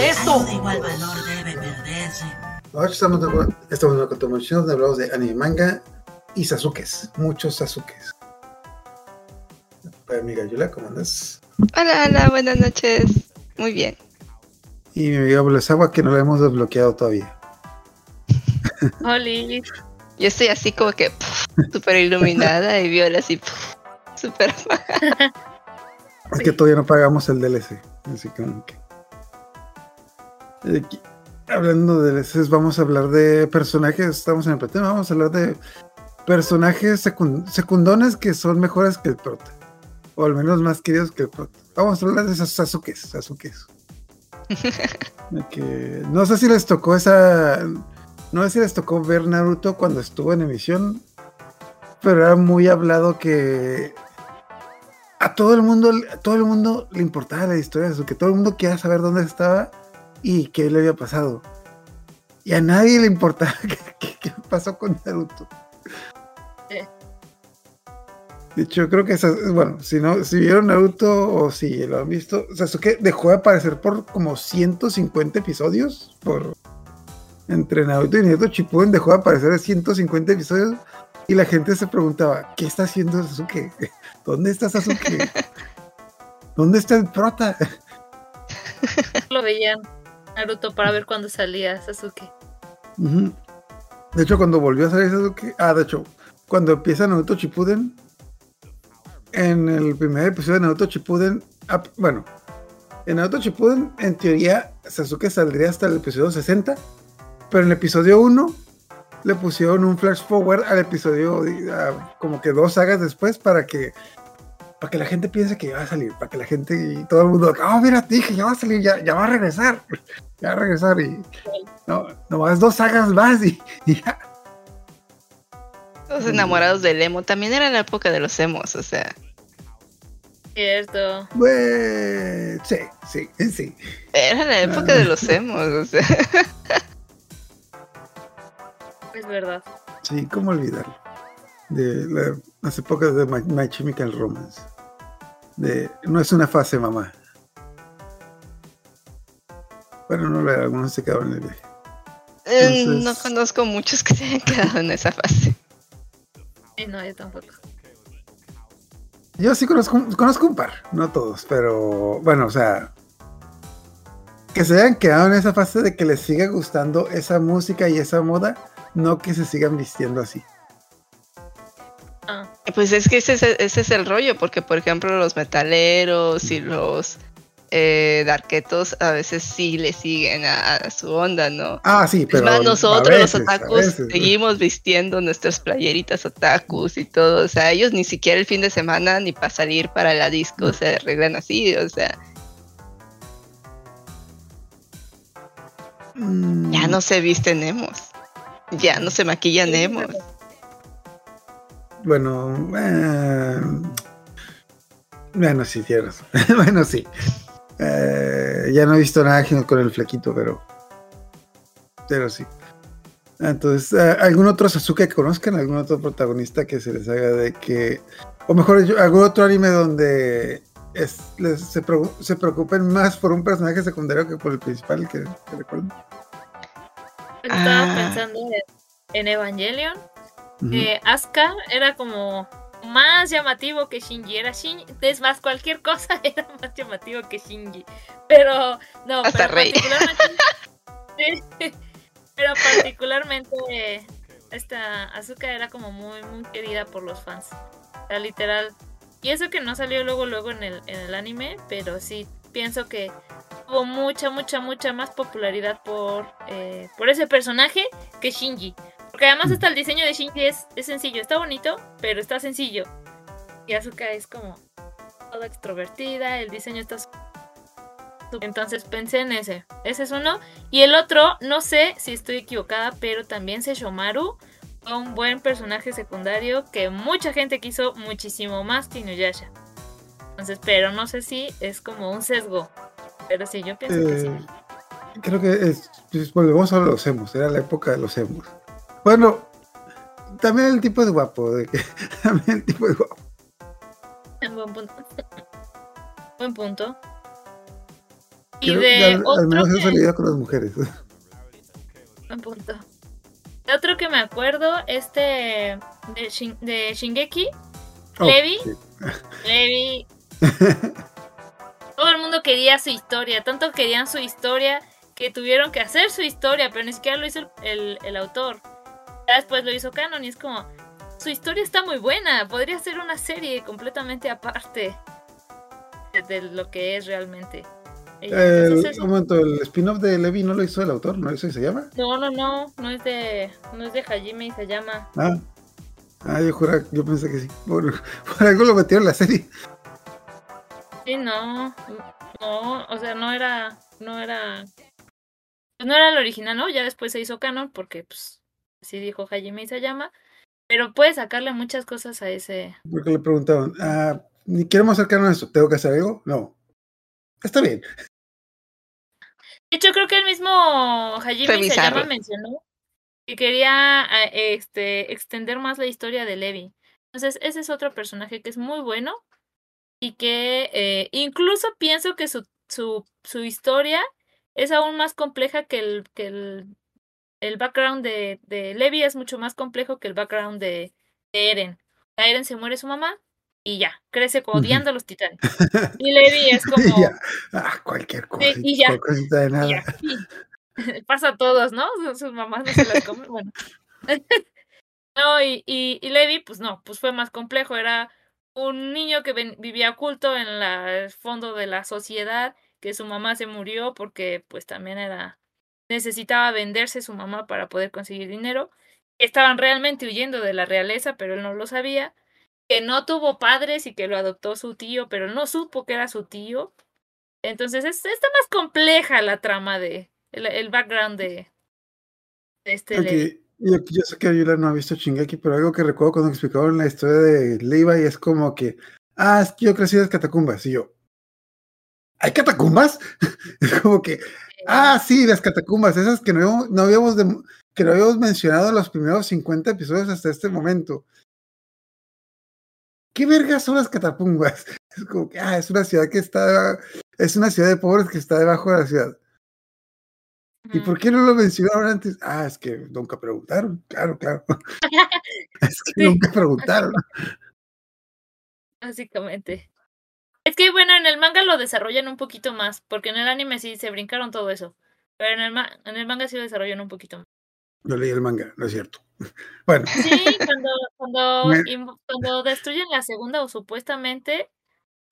de esto. igual valor debe perderse. Ahora estamos, de- estamos en una continuación donde hablamos de anime manga y Sasukes. Muchos Sasukes. Para amiga Yula, ¿cómo andas? Hola, hola, buenas noches. Muy bien. Y mi amiga Agua que no la hemos desbloqueado todavía. Oli. Yo estoy así como que súper iluminada y Viola así súper. Es que todavía no pagamos el DLC. Así como que. Eh, Hablando de DLCs, vamos a hablar de personajes. Estamos en el pretema, vamos a hablar de personajes secun- secundones que son mejores que el prota. O al menos más queridos que el prota. Vamos a hablar de esos Sasukes. Sasukes. Que- no sé si les tocó esa. No sé si les tocó ver Naruto cuando estuvo en emisión. Pero era muy hablado que a todo el mundo, a todo el mundo le importaba la historia de Sasuke, todo el mundo quería saber dónde estaba y qué le había pasado. Y a nadie le importaba qué, pasó con Naruto. De hecho, creo que bueno, si no, si vieron Naruto o si lo han visto, Sasuke dejó de aparecer por como 150 episodios. Por entre Naruto y Naruto Shippuden dejó de aparecer 150 episodios y la gente se preguntaba, ¿qué está haciendo Sasuke? ¿Dónde está Sasuke? ¿Dónde está el prota? Lo veían Naruto para ver cuándo salía Sasuke. De hecho, cuando volvió a salir Sasuke, ah, de hecho, cuando empieza Naruto Shippuden, en el primer episodio de Naruto Shippuden, ah, bueno, en Naruto Shippuden, en teoría, Sasuke saldría hasta el episodio 60, pero en el episodio 1 le pusieron un flash forward al episodio, como que dos sagas después, para que para que la gente piense que ya va a salir, para que la gente y todo el mundo, oh, mira, te dije, ya va a salir, ya, ya va a regresar, ya va a regresar y no, nomás dos sagas más y, y ya. Todos enamorados del emo. También era la época de los emos, o sea. Cierto. Pues, sí, sí, sí. Era la época de los emos, o sea. Es verdad. Sí, ¿cómo olvidarlo? De la- las épocas de My, My Chemical Romance. De, no es una fase, mamá. Bueno, no algunos se quedaron en el viaje. Eh, No conozco muchos que se hayan quedado en esa fase. Sí, no, yo tampoco. Yo sí conozco, conozco un par, no todos, pero bueno, o sea, que se hayan quedado en esa fase de que les siga gustando esa música y esa moda, no que se sigan vistiendo así. Pues es que ese es, ese es el rollo, porque por ejemplo los metaleros y los eh, darketos a veces sí le siguen a, a su onda, ¿no? Ah, sí, Es pero. más, a nosotros veces, los otakus seguimos vistiendo nuestras playeritas otakus y todo. O sea, ellos ni siquiera el fin de semana ni para salir para la disco se arreglan así. O sea, Mm, ya no se visten emos. Ya no se maquillan emos. Bueno, eh, bueno, sí, tienes. bueno, sí. Eh, ya no he visto nada con el flequito, pero. Pero sí. Entonces, eh, ¿algún otro Sasuke que conozcan? ¿Algún otro protagonista que se les haga de que. O mejor algún otro anime donde es, les- se, se preocupen más por un personaje secundario que por el principal que, que recuerden? estaba Ah. pensando en, en Que Asuka era como más llamativo que Shinji. Era Shinji. Es más, cualquier cosa era más llamativo que Shinji. Pero, no, Hasta pero Rey. particularmente. Pero particularmente esta Asuka era como muy, muy querida por los fans. O sea, literal. Y eso que no salió luego, luego en el, en el anime, pero sí, pienso que tuvo mucha, mucha, mucha más popularidad por, eh, por ese personaje que Shinji. Porque además hasta el diseño de Shinji es, sencillo, está bonito, pero está sencillo. Y Asuka es como toda extrovertida, el diseño está... Entonces pensé en ese. Ese es uno. Y el otro, no sé si estoy equivocada, pero también Sesshomaru fue un buen personaje secundario que mucha gente quiso muchísimo más que Inuyasha. Entonces, pero no sé si es como un sesgo. Pero sí, yo pienso que sí. Eh, creo que es, pues, volvemos a los emos, era la época de los emos. Bueno, también el tipo es guapo, de que, también el tipo es guapo. Buen punto. Buen punto. Y Creo de al, al otro menos que- eso lidia con las mujeres. Buen punto. De otro que me acuerdo, este de, Shin- de Shingeki, Oh, Levi. sí. Levi. Todo el mundo quería su historia, tanto querían su historia que tuvieron que hacer su historia, pero ni siquiera lo hizo el, el- el autor. Ya después lo hizo Canon y es como, su historia está muy buena, podría ser una serie completamente aparte de, lo que es realmente. Y El, entonces un momento, el spin-off de Levi no lo hizo el autor, ¿no lo hizo y se llama? no, no, no, no es de, no es de Hajime y se llama. Ah, ah yo juraba, yo pensé que sí. Por, por algo lo metieron en la serie. Sí, no, no, o sea, no era, no era, no era el original, ¿no? Ya después se hizo canon porque, pues, así dijo Hajime Isayama, pero puede sacarle muchas cosas a ese. Porque le preguntaban, ah, ni queremos acercarnos a esto, ¿tengo que hacer algo? No. Está bien. De hecho, creo que el mismo Hajime. Isayama mencionó que quería eh, este, extender más la historia de Levi. Entonces, ese es otro personaje que es muy bueno y que eh, incluso pienso que su, su, su historia es aún más compleja que el, que el, el background de, de Levi es mucho más complejo que el background de, de Eren. A Eren se muere su mamá y ya, crece odiando a los titanes. Y Levi es como... Y ya. Ah, cualquier cosa. y ya. y. Pasa a todos, ¿no? Sus- Sus mamás no se las comen. Bueno. No, y, y, y Levi, pues no, pues fue más complejo. Era un niño que ven- vivía oculto en la- el fondo de la sociedad, que su mamá se murió porque pues también era necesitaba venderse su mamá para poder conseguir dinero. Estaban realmente huyendo de la realeza, pero él no lo sabía. Que no tuvo padres y que lo adoptó su tío, pero no supo que era su tío. Entonces es, está más compleja la trama de el, el background de, de este Levi. Ok, Yo, yo sé que Ayula no ha visto Shingeki, pero algo que recuerdo cuando explicaron la historia de Levi es como que, ah, es que yo crecí en las catacumbas. Y yo, ¿hay catacumbas? Es como que, ah, sí, las catacumbas, esas que no, habíamos- no habíamos, que no habíamos mencionado en los primeros 50 episodios hasta este momento. ¿Qué vergas son las catacumbas? Es como que, ah, es una ciudad que está, es una ciudad de pobres que está debajo de la ciudad. ¿Y por qué no lo mencionaron antes? Ah, es que nunca preguntaron. Claro, claro. es que Sí. nunca preguntaron. Básicamente. Es que bueno, en el manga lo desarrollan un poquito más, porque en el anime sí se brincaron todo eso. Pero en el, ma- en el manga sí lo desarrollan un poquito más. Yo leí el manga, no es cierto. Bueno, Sí, cuando, cuando, Me- inv- cuando destruyen la segunda o supuestamente,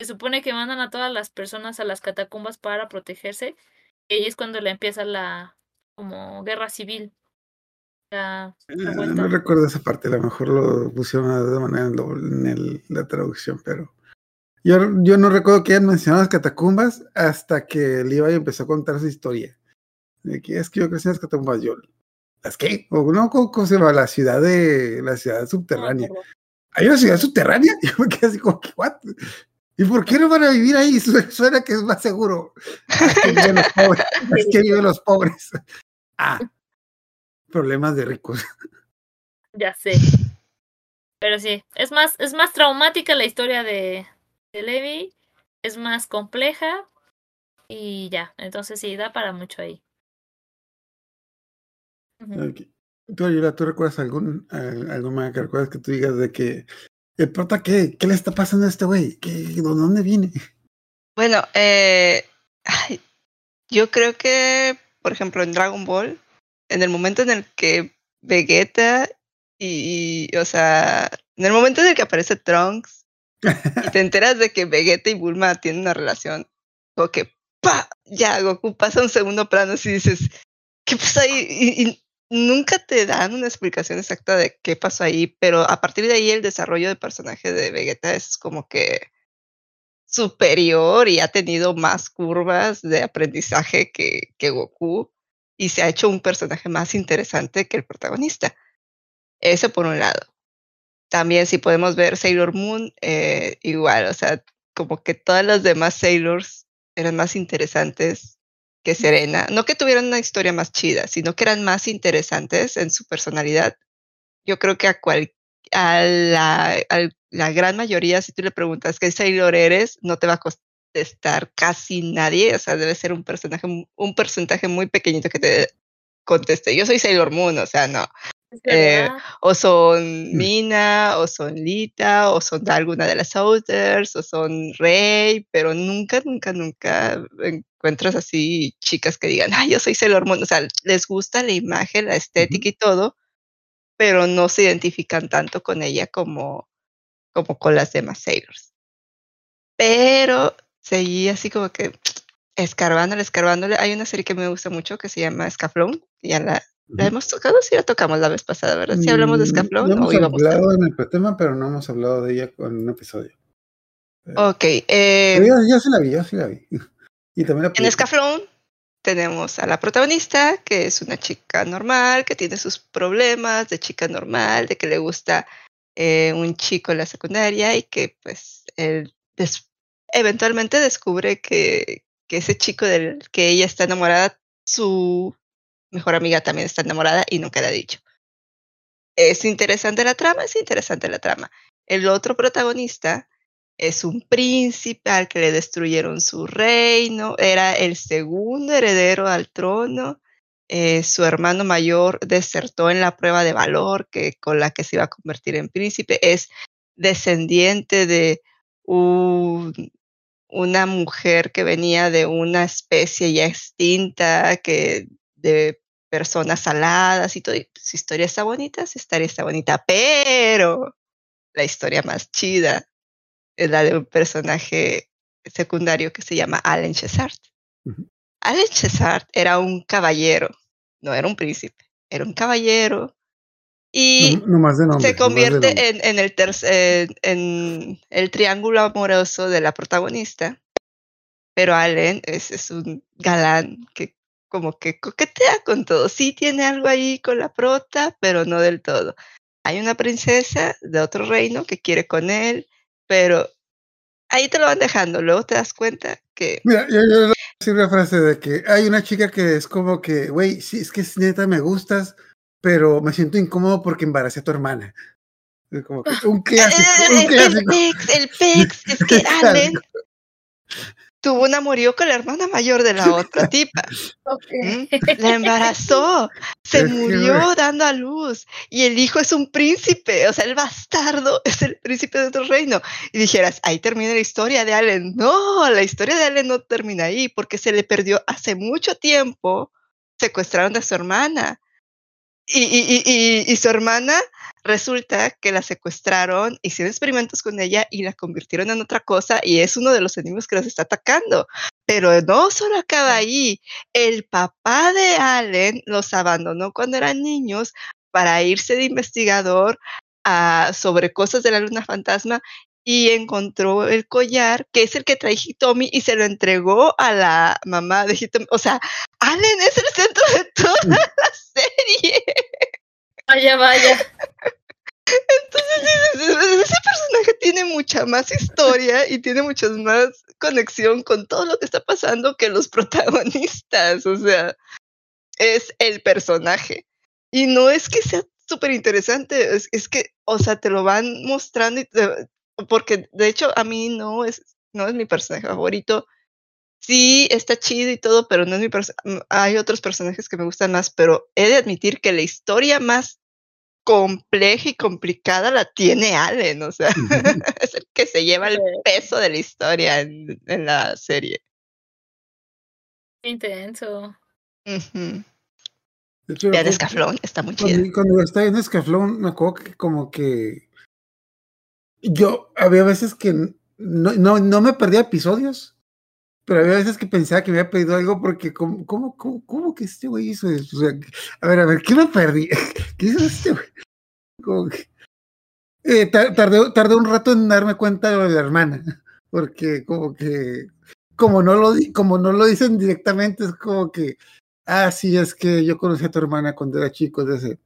se supone que mandan a todas las personas a las catacumbas para protegerse. Y ahí es cuando le empieza la como guerra civil. La eh, revuelta. no recuerdo esa parte, a lo mejor lo pusieron de manera en, lo- en el- la traducción, pero yo, yo no recuerdo que hayan mencionado las catacumbas hasta que Levi empezó a contar su historia. De que es que yo crecí en las catacumbas, yo, ¿las qué? O no, ¿cómo, se llama? La ciudad de, la ciudad subterránea. acuerdo. ¿Hay una ciudad subterránea? Yo me quedé así como ¿what? ¿Y por qué no van a vivir ahí? Su- Suena que es más seguro. Ah, es que viven los pobres. Es que viven los pobres. Ah, problemas de ricos. Ya sé. Pero sí, es más, es más traumática la historia de, de Levi, es más compleja y ya, entonces sí, da para mucho ahí. Tú, Ayula, ¿tú recuerdas algún, algún manga que recuerdas que tú digas de que el prota qué? ¿Qué le está pasando a este güey? ¿Qué, ¿De dónde viene? Bueno, eh, ay, yo creo que, por ejemplo, en Dragon Ball, en el momento en el que Vegeta y, y, o sea, en el momento en el que aparece Trunks y te enteras de que Vegeta y Bulma tienen una relación, o que ¡pa! Ya, Goku pasa un segundo plano y dices, ¿qué pasó ahí? Y, nunca te dan una explicación exacta de qué pasó ahí, pero a partir de ahí el desarrollo de personaje de Vegeta es como que superior y ha tenido más curvas de aprendizaje que, que Goku y se ha hecho un personaje más interesante que el protagonista. Eso por un lado. También si podemos ver Sailor Moon, eh, igual, o sea, como que todas las demás Sailors eran más interesantes que Serena. No que tuvieran una historia más chida, sino que eran más interesantes en su personalidad. Yo creo que a, cual, a, la, a la gran mayoría, si tú le preguntas qué Sailor eres, no te va a, cos- de estar casi nadie, o sea, debe ser un personaje, un porcentaje muy pequeñito que te conteste. Yo soy Sailor Moon, o sea, no. Eh, o son Mina, o son Lita, o son alguna de las Outers, o son Rey, pero nunca, nunca, nunca encuentras así chicas que digan, ay, yo soy Sailor Moon. O sea, les gusta la imagen, la estética y todo, pero no se identifican tanto con ella como, como con las demás Sailors. Pero seguí así como que escarbándole, escarbándole. Hay una serie que me gusta mucho que se llama Scaflón, ya la ¿La hemos tocado? Sí, la tocamos la vez pasada, ¿verdad? Sí, hablamos de Mm, Scaflón. No hemos hablado en el tema, pero no hemos hablado de ella en un episodio. Ok. eh, Pero yo, yo sí la vi, yo sí la vi. Y también la en. Scaflón tenemos a la protagonista, que es una chica normal, que tiene sus problemas de chica normal, de que le gusta eh, un chico en la secundaria y que pues él des- eventualmente descubre que, que ese chico del que ella está enamorada, su mejor amiga también está enamorada y nunca le ha dicho. Es interesante la trama, es interesante la trama. El otro protagonista es un príncipe al que le destruyeron su reino, era el segundo heredero al trono. eh, su hermano mayor desertó en la prueba de valor que, con la que se iba a convertir en príncipe. Es descendiente de un- una mujer que venía de una especie ya extinta, que de personas aladas y todo. Su historia está bonita, su historia está bonita, pero la historia más chida es la de un personaje secundario que se llama Allen Chesart. Ujú. Allen Chesart era un caballero, no era un príncipe, era un caballero y No, no nombre. se convierte nombre. en, en el tercer, en el triángulo amoroso de la protagonista, pero Allen es, es un galán que como que coquetea con todo. Sí tiene algo ahí con la prota, pero no del todo. Hay una princesa de otro reino que quiere con él, pero ahí te lo van dejando. Luego te das cuenta que Mira, yo, yo le voy a decir una frase de que hay una chica que es como que, güey, sí, es que es neta me gustas, pero me siento incómodo porque embaracé a tu hermana. Es como que un clásico, un el, pex, el pex, es que Allen tuvo un amorío con la hermana mayor de la otra tipa. Ok. ¿Mm? La embarazó, se murió dando a luz y el hijo es un príncipe, o sea, el bastardo es el príncipe de otro reino. Y dijeras, ahí termina la historia de Allen. No, la historia de Allen no termina ahí porque se le perdió hace mucho tiempo, secuestraron a su hermana. Y, y, y, y, y su hermana resulta que la secuestraron, hicieron experimentos con ella y la convirtieron en otra cosa y es uno de los enemigos que los está atacando. Pero no solo acaba ahí, el papá de Allen los abandonó cuando eran niños para irse de investigador a- sobre cosas de la luna fantasma y encontró el collar, que es el que trae Hitomi, y se lo entregó a la mamá de Hitomi. O sea, Allen es el centro de toda la serie. Vaya, vaya. Entonces ese personaje tiene mucha más historia y tiene mucha más conexión con todo lo que está pasando que los protagonistas. O sea, es el personaje. Y no es que sea súper interesante, es, es que, o sea, te lo van mostrando y te- porque de hecho a mí no es, no es mi personaje favorito. Sí, está chido y todo, pero no es mi personaje. Hay otros personajes que me gustan más, pero he de admitir que la historia más compleja y complicada la tiene Allen, o sea, es el que se lleva el peso de la historia en, en la serie. Intenso. Hecho, Vean cu- Escaflón, está muy chido. Cuando, cuando estaba en Escaflón, me acuerdo que como que yo había veces que no, no, no me perdía episodios, pero había veces que pensaba que me había perdido algo porque como, ¿cómo, cómo, cómo que este güey hizo eso? O sea, a ver, a ver, ¿qué me perdí? ¿Qué hizo este güey? Como que, eh, tar- tardé, tardé un rato en darme cuenta de la hermana, porque como que como no lo como no lo dicen directamente, es como que ah, sí, es que yo conocí a tu hermana cuando era chico, de ese.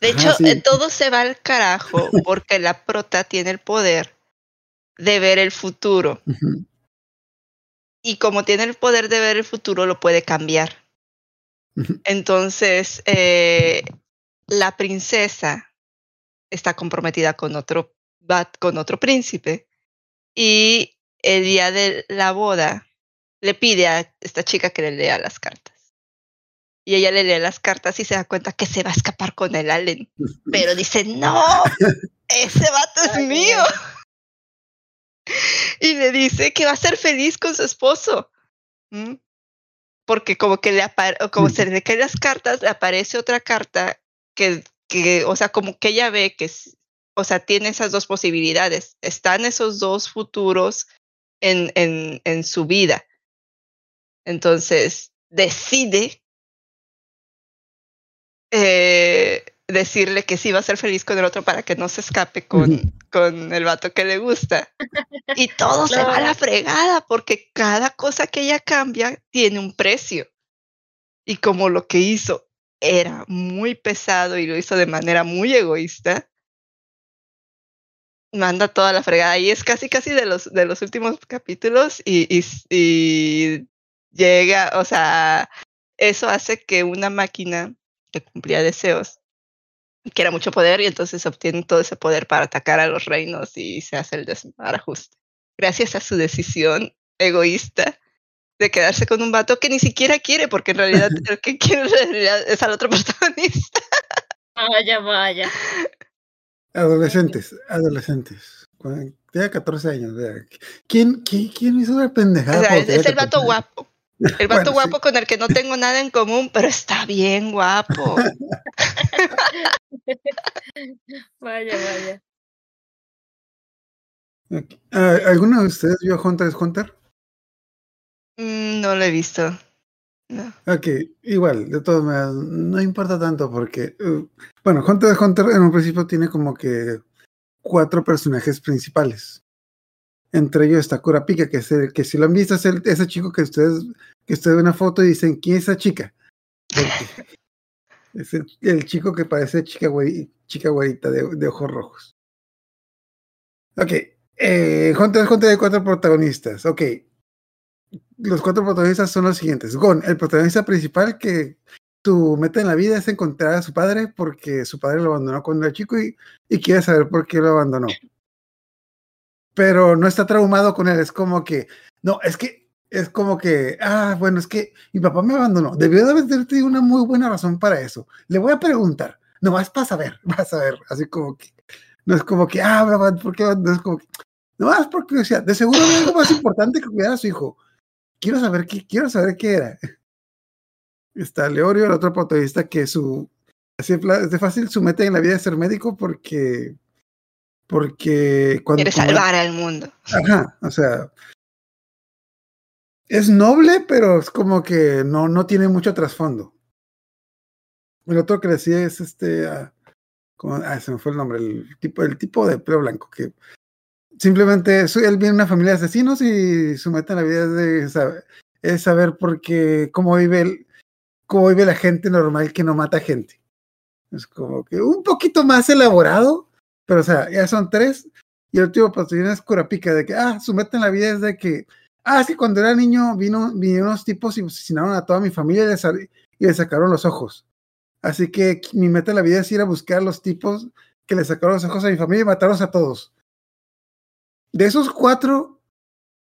De hecho, sí. eh, todo se va al carajo porque la prota tiene el poder de ver el futuro. Y como tiene el poder de ver el futuro, lo puede cambiar. Entonces, eh, la princesa está comprometida con otro, va- con otro príncipe y el día de la boda le pide a esta chica que le lea las cartas. Y ella le lee las cartas y se da cuenta que se va a escapar con el Allen. Pero dice, no, ese vato es mío. Y le dice que va a ser feliz con su esposo. ¿Mm? Porque como que le como se le caen las cartas, le aparece otra carta que, que, o sea, como que ella ve que, o sea, tiene esas dos posibilidades. Están esos dos futuros en, en, en su vida. Entonces, decide eh, decirle que sí va a ser feliz con el otro para que no se escape con, con el vato que le gusta. Y todo se va a la fregada porque cada cosa que ella cambia tiene un precio. Y como lo que hizo era muy pesado y lo hizo de manera muy egoísta, manda toda la fregada. Y es casi, casi de los, de los últimos capítulos y, y, y llega, o sea, eso hace que una máquina que cumplía deseos, que era mucho poder, y entonces obtiene todo ese poder para atacar a los reinos y se hace el desbarajuste. Gracias a su decisión egoísta de quedarse con un vato que ni siquiera quiere, porque en realidad el que quiere en realidad es al otro protagonista. Vaya, vaya. Adolescentes, adolescentes. Tenía 14 años. ¿Quién, quién, quién hizo una pendejada? O sea, es, es el vato guapo. El vato bueno, guapo sí. con el que no tengo nada en común, pero está bien guapo. vaya, vaya. Okay. Uh, ¿Alguno de ustedes vio Hunter x Hunter? Mm, no lo he visto. No. Ok, igual, de todos modos, no importa tanto porque, uh, bueno, Hunter x Hunter en un principio tiene como que cuatro personajes principales. Entre ellos está Kurapika, que, es el, que si lo han visto es el, ese chico que ustedes, que ustedes ven una foto y dicen, ¿quién es esa chica? Es el, chico que parece chica, güey, chica güerita de, ojos rojos. Ok, eh, Hunter x Hunter hay cuatro protagonistas. Ok, los cuatro protagonistas son los siguientes. Gon, el protagonista principal que su meta en la vida es encontrar a su padre porque su padre lo abandonó cuando era chico y, y quiere saber por qué lo abandonó pero no está traumado con él. Es como que, no, es que, es como que, ah, bueno, es que mi papá me abandonó. Debió de haber tenido una muy buena razón para eso. Le voy a preguntar, nomás para saber, vas a ver, así como que, no es como que, ah, ¿por qué? No es como que, nomás porque, o sea, de seguro es algo más importante que cuidar a su hijo. Quiero saber qué, quiero saber qué era. Está Leorio, el otro protagonista que su, así es de fácil, su meta en la vida es ser médico porque porque cuando... Quiere salvar al mundo. Ajá, o sea, es noble, pero es como que no, no tiene mucho trasfondo. El otro que decía es este, como, ah, se me fue el nombre, el tipo, el tipo de pelo blanco, que simplemente él viene de una familia de asesinos y su meta en la vida es, de saber, es saber por qué, cómo vive, el, cómo vive la gente normal que no mata gente. Es como que un poquito más elaborado, pero, o sea, ya son tres. Y el último patrocinio es Curapica, de que, ah, su meta en la vida es de que, ah, sí, cuando era niño vino, vinieron unos tipos y asesinaron a toda mi familia y les, y les sacaron los ojos. Así que mi meta en la vida es ir a buscar a los tipos que le sacaron los ojos a mi familia y matarlos a todos. De esos cuatro,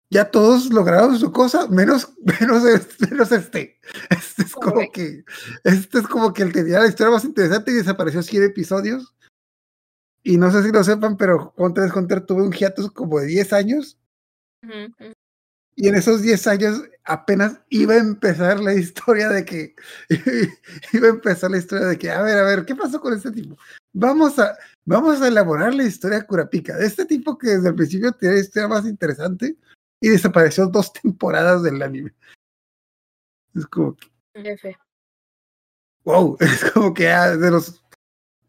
ya todos lograron su cosa, menos, menos, menos este. Este es como okay. que, este es como que el tenía la historia más interesante y desapareció siete episodios. Y no sé si lo sepan, pero Hunter x Hunter tuvo un hiatus como de 10 años. Uh -huh. Y en esos 10 años apenas iba a empezar la historia de que iba a empezar la historia de que, a ver, a ver, ¿qué pasó con este tipo? Vamos a, vamos a elaborar la historia Curapica, de este tipo que desde el principio tenía la historia más interesante y desapareció dos temporadas del anime. Es como que. F. Wow, es como que ah, de los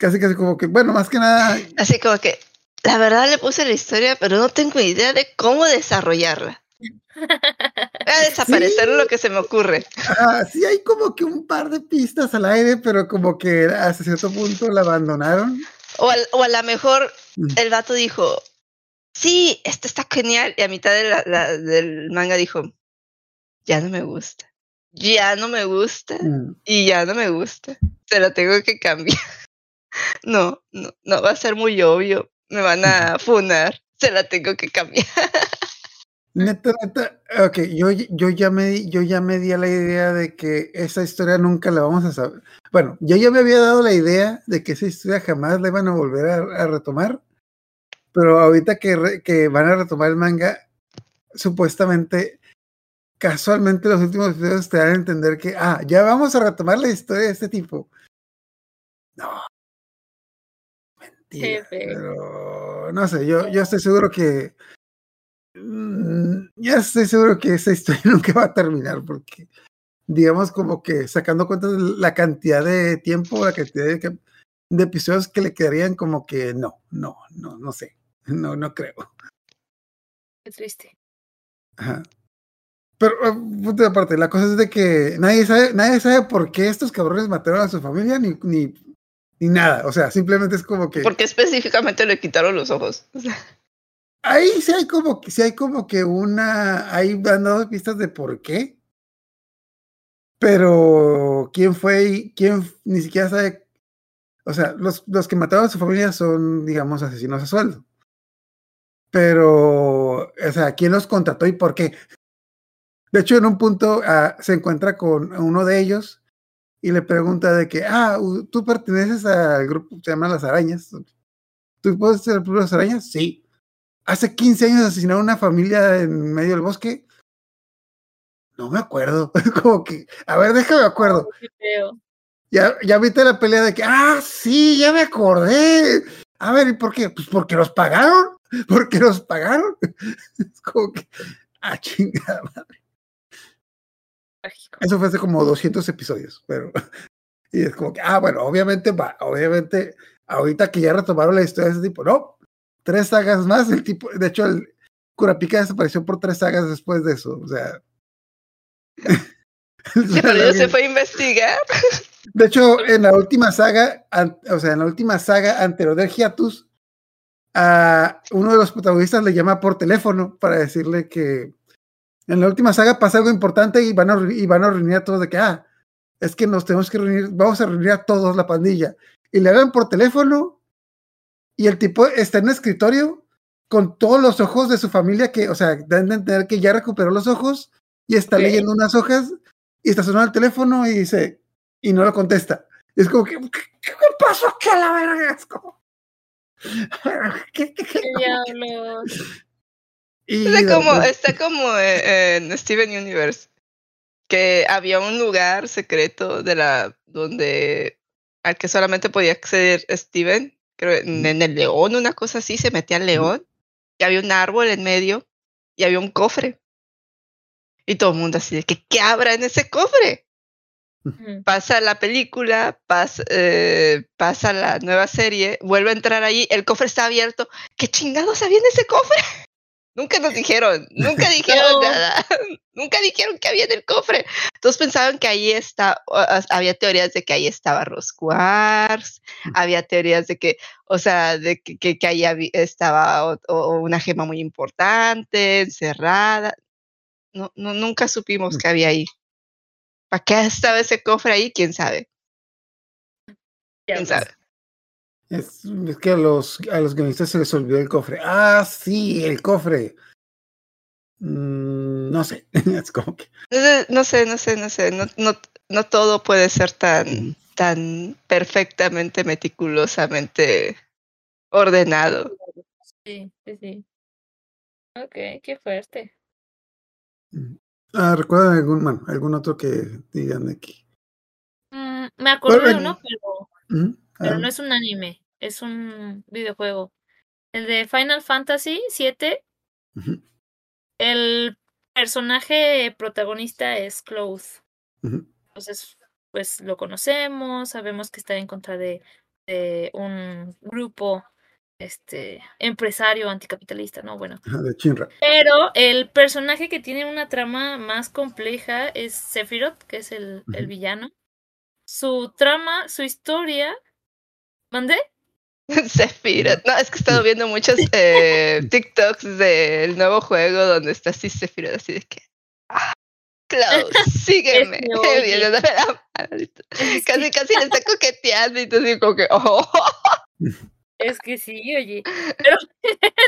casi casi como que, bueno, más que nada. Así como que, la verdad le puse la historia, pero no tengo idea de cómo desarrollarla. Voy a desaparecer sí. lo que se me ocurre. Ah, sí, hay como que un par de pistas al aire, pero como que hasta cierto punto la abandonaron. O, al, o a lo mejor mm. el vato dijo, sí, esto está genial, y a mitad de la, la, del manga dijo, ya no me gusta, ya no me gusta, mm. y ya no me gusta, se lo tengo que cambiar. No, no, no, va a ser muy obvio. Me van a funar. Se la tengo que cambiar. Neta, neta, ok, yo, yo, ya me, di- yo ya me di a la idea de que esa historia nunca la vamos a saber. Bueno, yo ya me había dado la idea de que esa historia jamás la iban a volver a, a retomar, pero ahorita que, re- que van a retomar el manga, supuestamente, casualmente los últimos videos te dan a entender que, ah, ya vamos a retomar la historia de este tipo. No. Mentira. Pero no sé, yo, yo estoy seguro que. mm, Ya estoy seguro que esa historia nunca va a terminar porque, digamos, como que sacando cuentas de la cantidad de tiempo, la cantidad de episodios que le quedarían, como que no, no, no, no sé, no, no creo. Qué triste. Ajá. Pero, ah, punto de aparte, la cosa es de que nadie sabe, nadie sabe por qué estos cabrones mataron a su familia ni, ni, ni nada. O sea, simplemente es como que. Porque específicamente le quitaron los ojos. Ahí sí hay como que sí hay como que una. Ahí han dado pistas de por qué. Pero quién fue y quién ni siquiera sabe. O sea, los, los que mataron a su familia son, digamos, asesinos a sueldo. Pero, o sea, ¿quién los contrató y por qué? De hecho, en un punto ah, se encuentra con uno de ellos y le pregunta de que, ah, tú perteneces al grupo que se llama Las Arañas. ¿Tú puedes ser el club de las arañas? Sí. Hace 15 años asesinaron a una familia en medio del bosque. No me acuerdo. Es como que, a ver, déjame acuerdo. Ya, ya viste la pelea de que, ah, sí, ya me acordé. A ver, ¿y por qué? Pues porque los pagaron. Porque los pagaron. Es como que, ah, chingada. madre. Trágico. Eso fue hace como 200 episodios, pero. Y es como que, ah, bueno, obviamente, va, obviamente, ahorita que ya retomaron la historia de ese tipo, no, tres sagas más, el tipo, de hecho, el Kurapika desapareció por tres sagas después de eso, o sea. pero se fue a investigar. De hecho, en la última saga, an- o sea, en la última saga anterior del Hiatus, a uno de los protagonistas le llama por teléfono para decirle que en la última saga pasa algo importante y van a, y van a reunir a todos de que, ah, es que nos tenemos que reunir, vamos a reunir a todos la pandilla. Y le hablan por teléfono y el tipo está en un escritorio con todos los ojos de su familia que, o sea, dan de entender que ya recuperó los ojos y está leyendo unas hojas y está sonando el teléfono y dice, y no lo contesta. Es como que, ¿qué, qué pasó aquí a la verga? Es como, ¿qué- qué- qué- ¿Qué diablos? Y Está como, está como eh, en Steven Universe. Que había un lugar secreto de la donde al que solamente podía acceder Steven. Creo en, en el león, una cosa así, se metía al león. Y había un árbol en medio. Y había un cofre. Y todo el mundo así de que, ¿qué habrá en ese cofre? Pasa la película, pasa, eh, pasa la nueva serie, vuelve a entrar ahí, el cofre está abierto. ¿Qué chingados había en ese cofre? Nunca nos dijeron, nunca dijeron No. nada, nunca dijeron que había en el cofre. Todos pensaban que ahí está, había teorías de que ahí estaba Rosquars, había teorías de que, o sea, de que, que, que ahí habí- estaba o- o una gema muy importante, encerrada. No, no, nunca supimos que había ahí. ¿Para qué estaba ese cofre ahí? ¿Quién sabe? ¿Quién Diablos. sabe? Es, es que a los, a los guionistas se les olvidó el cofre. Ah, sí, el cofre. Mm, no sé. es como que. Eh, No sé, no sé, no sé. No, no, no todo puede ser tan, tan perfectamente, meticulosamente ordenado. Sí, sí, sí. Ok, qué fuerte. Ah, ¿Recuerdan algún, bueno, algún otro que digan aquí? Mm, me acordé de uno, pero, pero no es un anime, es un videojuego. El de Final Fantasy VII, el personaje protagonista es Cloud. ujú. Entonces, pues lo conocemos, sabemos que está en contra de, de un grupo este empresario anticapitalista, ¿no? Bueno, de Chinra. pero el personaje que tiene una trama más compleja es Sephiroth, que es el, el villano. Su trama, su historia. ¿Mandé? Sephiroth. No, es que he estado viendo muchos eh, TikToks del nuevo juego donde está así Sephiroth, así de que. Ah, Klaus, sígueme. Casi, casi le está coqueteando y tú así como que. Oh. Es que sí, oye. Pero,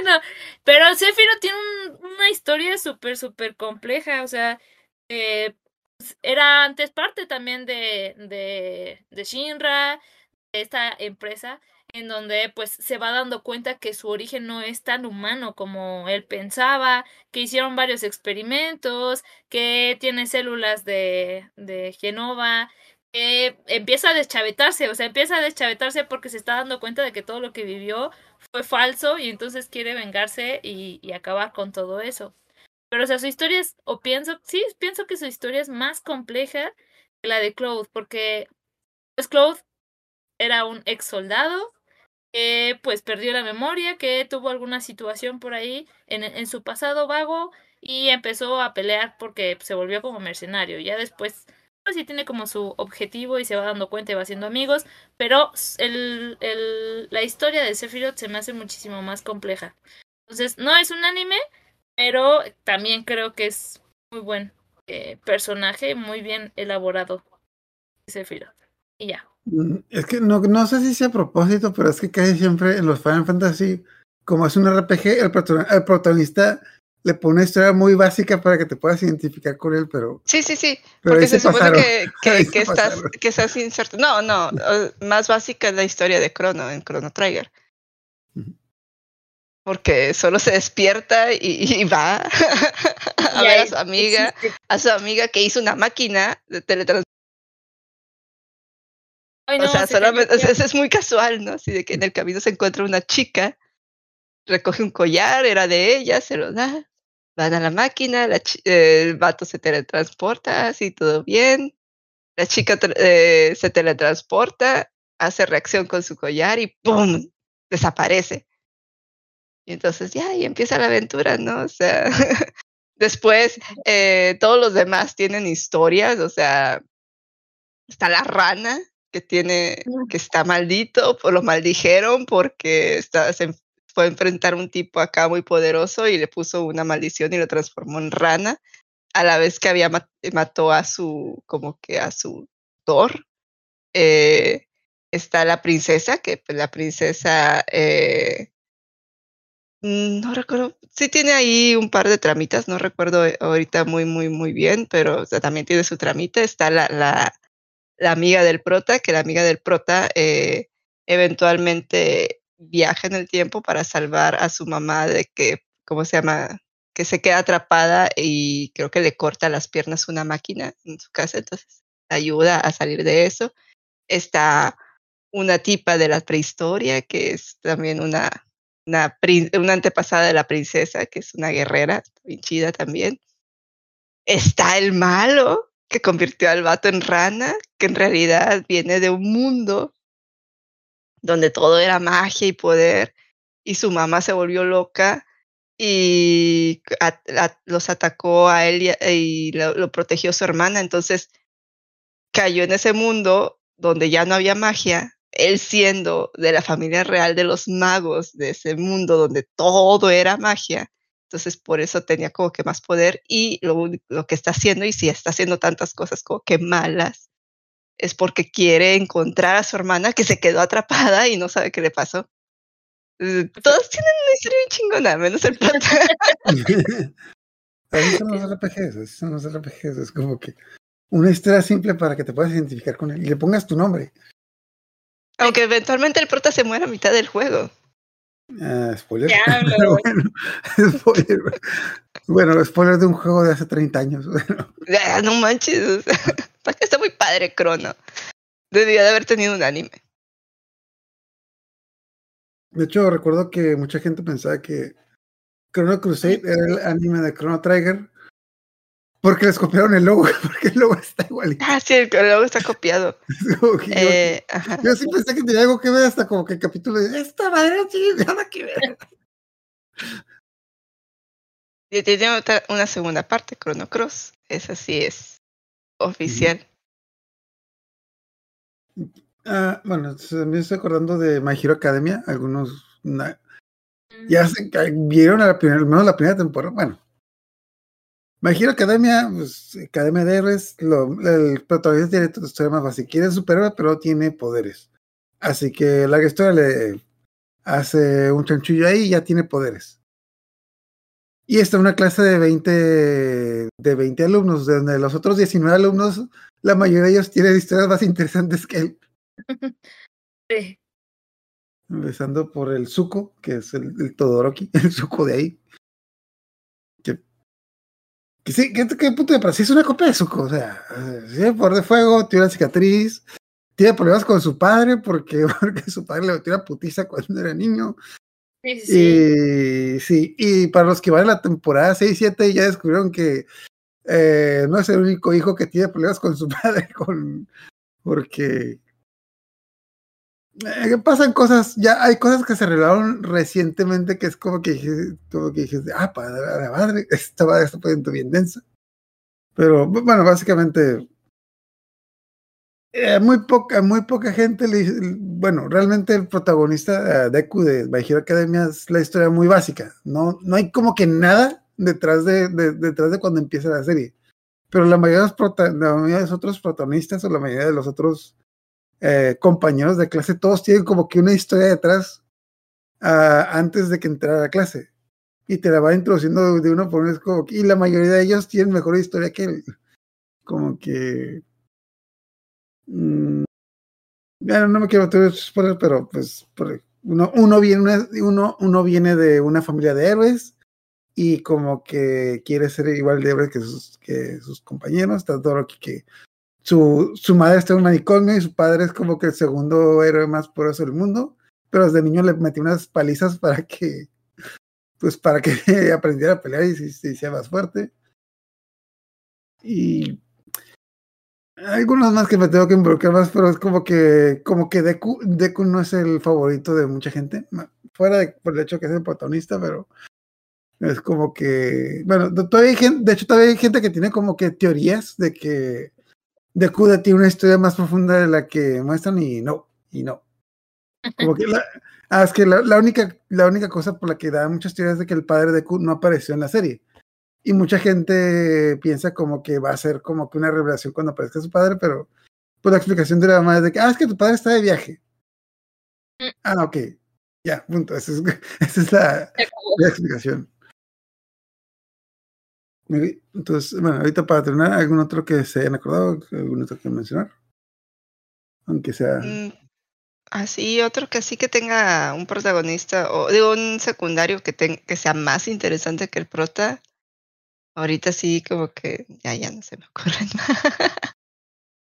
no, pero Sephiroth tiene un- una historia súper, súper compleja, o sea, eh, era antes parte también de, de, de Shinra, esta empresa, en donde pues se va dando cuenta que su origen no es tan humano como él pensaba, que hicieron varios experimentos, que tiene células de, de Genova, que empieza a deschavetarse, o sea, empieza a deschavetarse porque se está dando cuenta de que todo lo que vivió fue falso y entonces quiere vengarse y, y acabar con todo eso. Pero, o sea, su historia es, o pienso, sí, pienso que su historia es más compleja que la de Cloud, porque pues Cloud era un ex soldado que pues perdió la memoria, que tuvo alguna situación por ahí en, su pasado vago y empezó a pelear porque se volvió como mercenario. Ya después, pues sí tiene como su objetivo y se va dando cuenta y va haciendo amigos, pero el, el, la historia de Sephiroth se me hace muchísimo más compleja. Entonces, no es un anime, pero también creo que es muy buen eh, personaje, muy bien elaborado Sephiroth. Y ya. Mm, Es que no, no sé si sea a propósito, pero es que casi siempre en los Final Fantasy, como es un RPG, el, protagon- el protagonista le pone una historia muy básica para que te puedas identificar con él, pero, Sí, sí, sí. pero Porque se, se supone que, que, Ahí que se estás, que estás inserto. No, no. Más básica es la historia de Chrono en Chrono Trigger. Porque solo se despierta y, y va a Y ver a su amiga, existe. a su amiga que hizo una máquina de teletransporte. Ay, o sea, se solamente, o sea, es muy casual, ¿no? Así de que en el camino se encuentra una chica, recoge un collar, era de ella, se lo da, van a la máquina, la eh, el vato se teletransporta, así todo bien. La chica eh, se teletransporta, hace reacción con su collar y ¡pum! desaparece. Y entonces ya, y empieza la aventura, ¿no? O sea, después eh, todos los demás tienen historias, o sea, está la rana que tiene, que está maldito, pues lo maldijeron porque está, se fue a enfrentar un tipo acá muy poderoso y le puso una maldición y lo transformó en rana, a la vez que había mat- mató a su, como que a su Thor. Eh, está la princesa, que pues, la princesa eh, Mm, No recuerdo, sí tiene ahí un par de tramitas, no recuerdo eh, ahorita muy, muy, muy bien, pero o sea, también tiene su tramita. Está la, la, la amiga del prota, que la amiga del prota eh, eventualmente viaja en el tiempo para salvar a su mamá de que, ¿cómo se llama? Que se queda atrapada y creo que le corta las piernas una máquina en su casa, entonces ayuda a salir de eso. Está una tipa de la prehistoria, que es también una una, una antepasada de la princesa, que es una guerrera, bien chida también. Está el malo, que convirtió al vato en rana, que en realidad viene de un mundo donde todo era magia y poder, y su mamá se volvió loca y los atacó a él y lo, lo protegió su hermana, entonces cayó en ese mundo donde ya no había magia, él siendo de la familia real de los magos de ese mundo donde todo era magia, entonces por eso tenía como que más poder y lo, lo que está haciendo, y si está haciendo tantas cosas como que malas, es porque quiere encontrar a su hermana que se quedó atrapada y no sabe qué le pasó. Eh, Todos tienen una historia bien chingona, menos el prota. Así son los RPGs, así son los RPGs. Es como que una historia simple para que te puedas identificar con él y le pongas tu nombre. Aunque eventualmente el prota se muere a mitad del juego. Ah, spoiler. Diablo. Bueno, spoiler. Bueno, spoiler de un juego de hace 30 años. Bueno, Ah, no manches. está muy padre Crono. Debería de haber tenido un anime. de hecho, recuerdo que mucha gente pensaba que Chrono Crusade era el anime de Chrono Trigger porque les copiaron el logo, porque el logo está igualito. Ah, sí, el logo está copiado. Yo- Eh, yo, sí pensé que tenía algo que ver hasta como que el capítulo de esta madre no tiene nada que ver. Y tiene otra- una segunda parte, Chrono Cross. Esa sí es oficial. Ah, bueno, me estoy acordando de My Hero Academia. Algunos na- ya se vieron a la primera, al menos la primera temporada. Bueno, My Hero Academia, pues, Academia de Héroes, lo- el protagonista tiene tu historia más fácil. Quiere superhéroe, pero tiene poderes. Así que la historia le hace un chanchullo ahí y ya tiene poderes. y está una clase de 20, de 20 alumnos, de donde los otros 19 alumnos, la mayoría de ellos tienen historias más interesantes que él. Sí. Empezando por el Zuko, que es el, el Todoroki, el Zuko de ahí. Que, sí, que, que punto de sí es una copia de Zuko, o sea, eh, tiene poder de fuego, tiene una cicatriz, tiene problemas con su padre porque, porque su padre le metió una putiza cuando era niño. Sí, sí. Y sí, y para los que van a la temporada 6 y 7 ya descubrieron que eh, no es el único hijo que tiene problemas con su padre, con, porque eh, pasan cosas, ya hay cosas que se revelaron recientemente que es como que como que dijiste, ah, para la madre, está poniendo bien densa. Pero bueno, básicamente eh, muy poca, muy poca gente le bueno, realmente el protagonista eh, Deku de My Hero Academia es la historia muy básica. No, no hay como que nada detrás de, de- detrás de cuando empieza la serie. Pero la mayoría de los, prota- la mayoría de los otros protagonistas o la mayoría de los otros eh, compañeros de clase, todos tienen como que una historia detrás ah, antes de que entrara a la clase. Y te la va introduciendo de, uno por uno. es como que- y la mayoría de ellos tienen mejor historia que él. Como que. mm, bueno, no me quiero spoilers, pero pues uno, uno, viene, uno, uno viene de una familia de héroes y como que quiere ser igual de héroe que sus, que sus compañeros, tanto que su, su madre está en un manicomio y su padre es como que el segundo héroe más poderoso del mundo, pero desde niño le metí unas palizas para que, pues para que aprendiera a pelear y se, hiciera más fuerte. Y algunos más que me tengo que involucrar más, pero es como que, como que Deku, Deku no es el favorito de mucha gente, fuera por el hecho que es el protagonista, pero es como que, bueno, to- todavía hay gente, de hecho todavía hay gente que tiene como que teorías de que Deku tiene una historia más profunda de la que muestran y no, y no. Como que la, ah, es que la, la única, la única cosa por la que da muchas teorías es de que el padre de Deku no apareció en la serie. Y mucha gente piensa como que va a ser como que una revelación cuando aparezca su padre, pero pues la explicación de la mamá es de que, ah, es que tu padre está de viaje. Mm. Ah, ok. Ya, punto. Esa es, esa es la, la explicación. Entonces, bueno, ahorita para terminar, ¿algún otro que se hayan acordado? ¿Algún otro que mencionar? Aunque sea. Mm, Así, otro que sí que tenga un protagonista, o digo, un secundario que, ten- que sea más interesante que el prota. Ahorita sí, como que ya, ya no se me ocurren.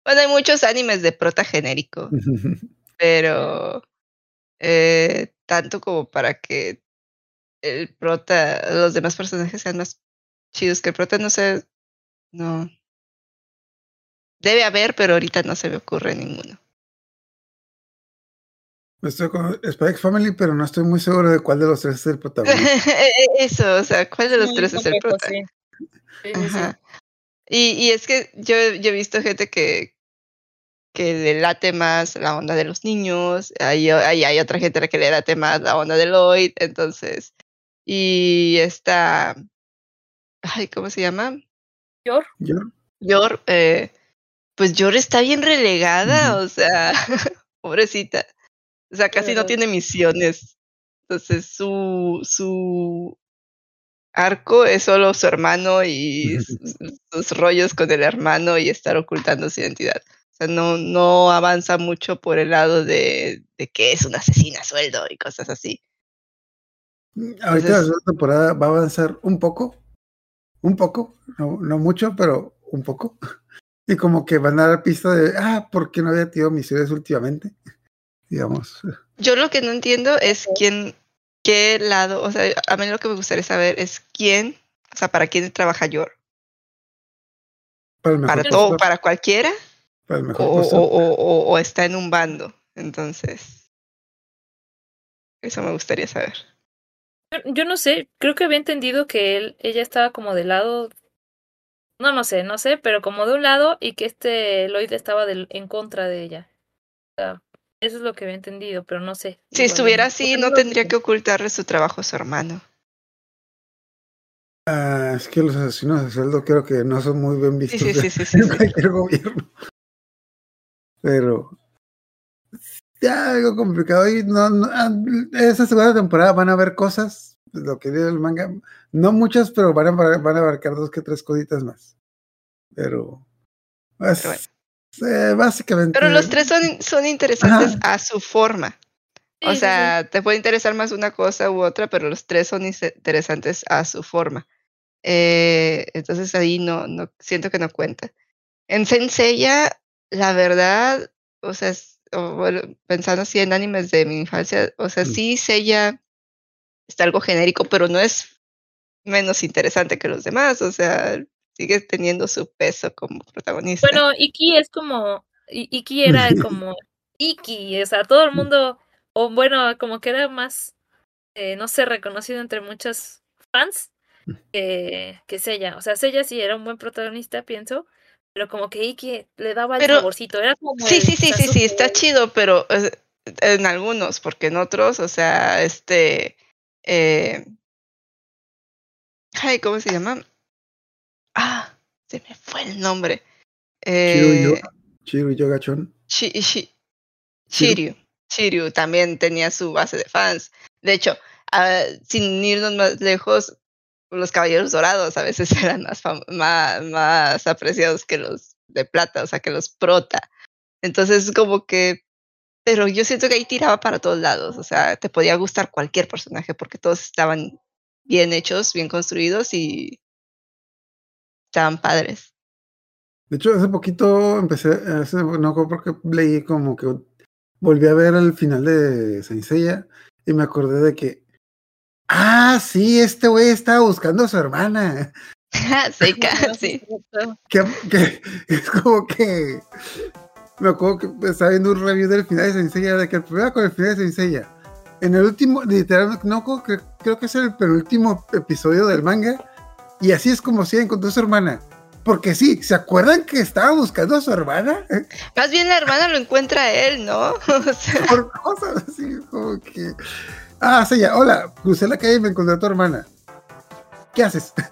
bueno, hay muchos animes de prota genérico, pero eh, tanto como para que el prota, los demás personajes sean más chidos que el prota, no sé, no. Debe haber, pero ahorita no se me ocurre ninguno. Estoy con X Family, pero no estoy muy seguro de cuál de los tres es el protagonista. Eso, o sea, ¿cuál de los Muy tres es el complejo, prota? sí. Sí, sí, sí. Y, y es que yo, yo he visto gente que, que le late más la onda de los niños, hay, hay, hay otra gente a la que le late más la onda de Lloyd, entonces, y esta, ay, ¿cómo se llama? Yor, Yo, Yor, eh, pues Yor está bien relegada, o sea, pobrecita, o sea, casi no tiene misiones, entonces su, su arco es solo su hermano y sus, sus rollos con el hermano y estar ocultando su identidad. O sea, no, no avanza mucho por el lado de, de que es una asesina a sueldo y cosas así. ahorita la segunda temporada va a avanzar un poco, un poco, no, no mucho, pero un poco. Y como que van a dar pista de, ah, ¿por qué no había tenido misiones últimamente? Digamos. Yo lo que no entiendo es quién, qué lado, o sea, a mí lo que me gustaría saber es quién, o sea, para quién trabaja Yor. Para ¿Para todo, para cualquiera? para el mejor o, postor. o, o- o está en un bando. Entonces, eso me gustaría saber. Yo- Yo no sé, creo que había entendido que él, ella estaba como del lado, no, no sé, no sé, pero como de un lado y que este Lloyd estaba del, en contra de ella. O sea, eso es lo que había entendido, pero no sé. Si Igual estuviera así, no tendría que ocultarle su trabajo a su hermano. Ah, es que los asesinos de sueldo creo que no son muy bien Sí, vistos sí, sí, sí, sí, en sí. cualquier gobierno. Pero ya algo complicado y no, no- ah, esa segunda temporada van a haber cosas lo que viene del manga, no muchas, pero van a, van a abarcar dos que tres cositas más. Pero, pues, Pero bueno. eh, básicamente. Pero los tres son, son interesantes a su forma. O sí, sea, te puede interesar más una cosa u otra, pero los tres son interesantes a su forma. Eh, entonces ahí no, no siento que no cuenta. En Senseiya, la verdad, o sea, es- o, bueno, pensando así en animes de mi infancia, o sea, Mm. sí Seiya está algo genérico, pero no es menos interesante que los demás, o sea, sigue teniendo su peso como protagonista. Bueno, Iki es como. I- Iki era como. Iki, o sea, todo el mundo. O bueno, como que era más. eh, no sé, reconocido entre muchos fans que, que Seiya. O sea, Seiya sí era un buen protagonista, pienso. Pero como que Iki le daba el Pero- saborcito. Era como. Sí, el sí, sí, sí, sí, está chido, pero eh, en algunos, porque en otros, o sea, este, eh, ay, ¿cómo se llama? Ah, se me fue el nombre. Chiru y Eh, yo, Chiru y yo gachón. Chi- Chi-. Shiryu. Shiryu también tenía su base de fans. De hecho, ah, sin irnos más lejos, los caballeros dorados a veces eran más, más, más apreciados que los de plata, o sea, que los prota. Entonces, como que. Pero yo siento que ahí tiraba para todos lados. O sea, te podía gustar cualquier personaje porque todos estaban bien hechos, bien construidos y estaban padres. De hecho, hace poquito empecé, no porque leí como que volví a ver el final de Senseiya y me acordé de que, ah, sí, este güey estaba buscando a su hermana. Sí. Que, que es como que me acuerdo que estaba viendo un review del final de Senseiya, de que el problema con el final de Senseiya, en el último, literalmente, no creo que, creo que es el penúltimo episodio del manga, y así es como se encontró a su hermana. Porque sí, ¿se acuerdan que estaba buscando a su hermana? Más bien la hermana lo encuentra a él, ¿no? O sea, Por cosas así, como que. Ah, Seiya, hola, crucé la calle y me encontré a tu hermana. ¿Qué haces?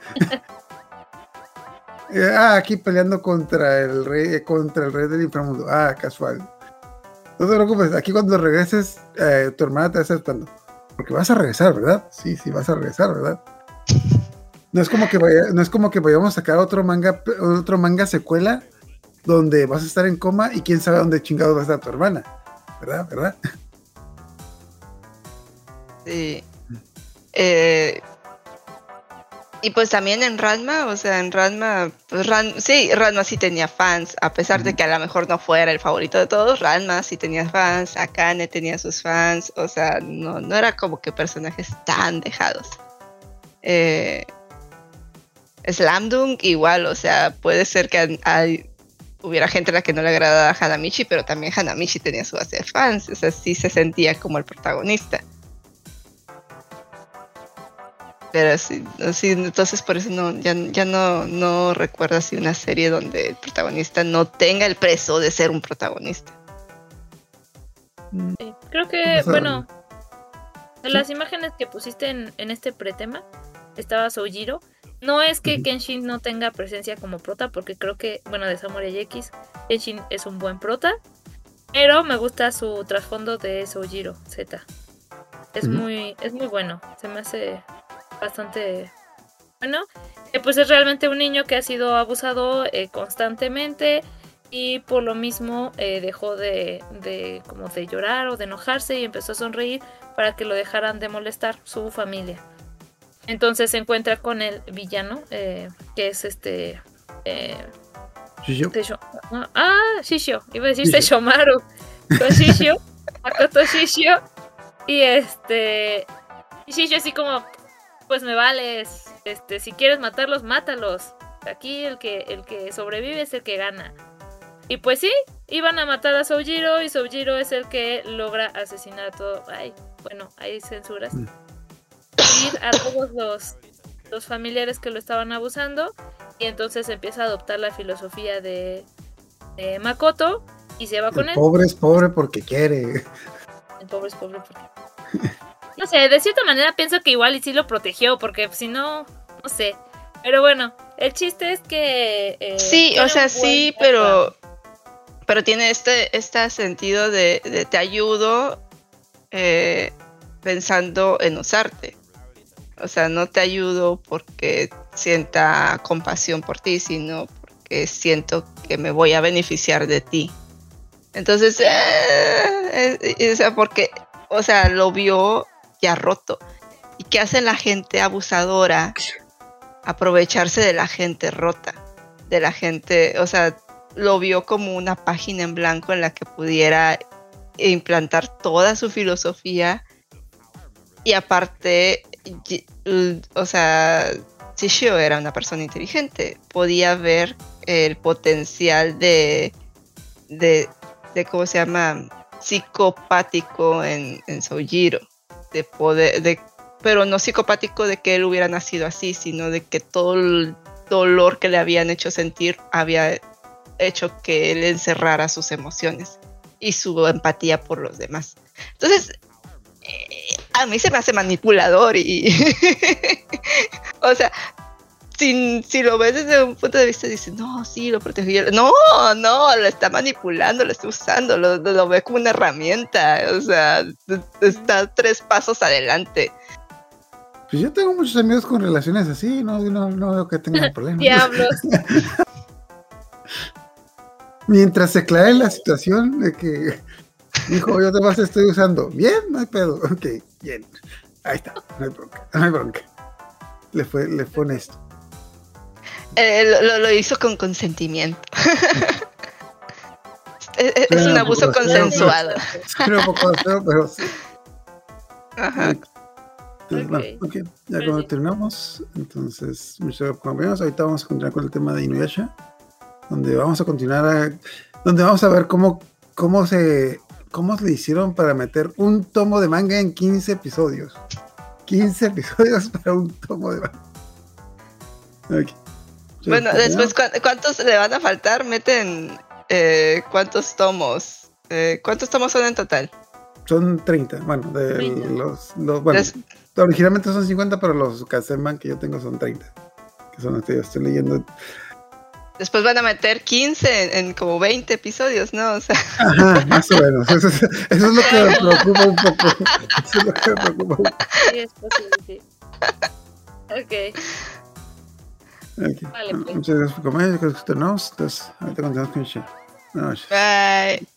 Eh, ah, aquí peleando contra el rey, eh, contra el rey del inframundo. Ah, casual. No te preocupes, aquí cuando regreses, eh, tu hermana te va a estar esperando. Porque vas a regresar, ¿verdad? Sí, sí, vas a regresar, ¿verdad? No es como que vaya, no es como que vayamos a sacar otro manga, otro manga secuela donde vas a estar en coma y quién sabe dónde chingado va a estar tu hermana. ¿Verdad? ¿Verdad? Sí. Eh, y pues también en Ranma, o sea, en Ranma, pues Ran- sí, Ranma sí tenía fans, a pesar de que a lo mejor no fuera el favorito de todos, Ranma sí tenía fans, Akane tenía sus fans, o sea, no, no era como que personajes tan dejados. Eh, Slamdunk igual, o sea, puede ser que hay- hubiera gente a la que no le agradaba a Hanamichi, pero también Hanamichi tenía su base de fans, o sea, sí se sentía como el protagonista. Pero sí, sí, entonces por eso no, ya, ya no, no recuerdo así una serie donde el protagonista no tenga el peso de ser un protagonista. Sí, Creo que, a- bueno, en Sí. las imágenes que pusiste en, en este pretema estaba Soujiro. No es que. Kenshin no tenga presencia como prota, porque creo que, bueno, de Samurai X, Kenshin es un buen prota, pero me gusta su trasfondo de Soujiro Z. Es muy, es muy bueno, se me hace bastante bueno. Eh, pues es realmente un niño que ha sido abusado eh, constantemente y por lo mismo eh, dejó de, de como de llorar o de enojarse y empezó a sonreír para que lo dejaran de molestar su familia. Entonces se encuentra con el villano, eh, que es este... Shishio. Seisho- ah, ah, Shishio, iba a decir. Seishomaru. Con Shishio, Makoto Shishio. Y este. Y Shishio así como, pues me vales. Este, si quieres matarlos, mátalos. Aquí el que, el que sobrevive es el que gana. Y pues sí, iban a matar a Soujiro y Soujiro es el que logra asesinar a todo. Ay, bueno, hay censuras. Mm. Ir a todos los, los familiares que lo estaban abusando. Y entonces empieza a adoptar la filosofía de, de Makoto y se va con El él. pobre es pobre porque quiere. El pobre es pobre porque... No sé, de cierta manera pienso que igual y sí lo protegió, porque si no, no sé. Pero bueno, el chiste es que... eh, Sí, o sea, sí, pero, pero tiene este, este sentido de, de te ayudo eh, pensando en usarte. O sea, no te ayudo porque sienta compasión por ti, sino porque siento que me voy a beneficiar de ti. Entonces, eh, eh, o sea, porque, o sea, lo vio ya roto. ¿Y qué hace la gente abusadora? Aprovecharse de la gente rota, de la gente, o sea, lo vio como una página en blanco en la que pudiera implantar toda su filosofía y aparte, o sea, Shishio era una persona inteligente, podía ver el potencial de, de, de ¿cómo se llama? psicopático en, en Soujiro, de poder, de, pero no psicopático de que él hubiera nacido así, sino de que todo el dolor que le habían hecho sentir había hecho que él encerrara sus emociones y su empatía por los demás. Entonces, eh, a mí se me hace manipulador y... o sea, si, si, lo ves desde un punto de vista, dices, no, sí, lo protegió. No, no, lo está manipulando, lo está usando, lo, lo ve como una herramienta. O sea, está tres pasos adelante. Pues yo tengo muchos amigos con relaciones así, no, no, no veo que tengan problemas. Diablos. Mientras se aclare la situación de que dijo, yo te vas estoy usando. Bien, no hay pedo. Ok, bien. Ahí está, no hay bronca, no hay bronca. Le fue, le fue honesto. Eh, lo, lo, hizo con consentimiento. es, es un abuso consensuado. Pero un poco feo, pero sí. Ajá. Entonces, okay. bueno, ok, ya cuando terminamos, entonces, muchas compañeros, ahorita vamos a continuar con el tema de Inuyasha, donde vamos a continuar, a, donde vamos a ver cómo, cómo se, cómo le hicieron para meter un tomo de manga en 15 episodios. 15 episodios para un tomo de manga. Okay. Bueno, después, ¿cuántos le van a faltar? Meten eh, cuántos tomos. Eh, ¿Cuántos tomos son en total? Son 30. Bueno, de 30. los, los bueno, Des originalmente son 50, pero los Kazenman que yo tengo son 30. Que son los que yo estoy leyendo. Después van a meter 15 en, en como 20 episodios, ¿no? O sea. Ajá, más o menos. Eso, es, eso es lo que me preocupa un poco. Eso es lo que me preocupa un poco. Sí, es posible, sí. Ok. Okay. Vale, pues. Muchas gracias por comer, gracias por escucharnos. Entonces, ahorita continuamos con el show. Buenas noches. Bye.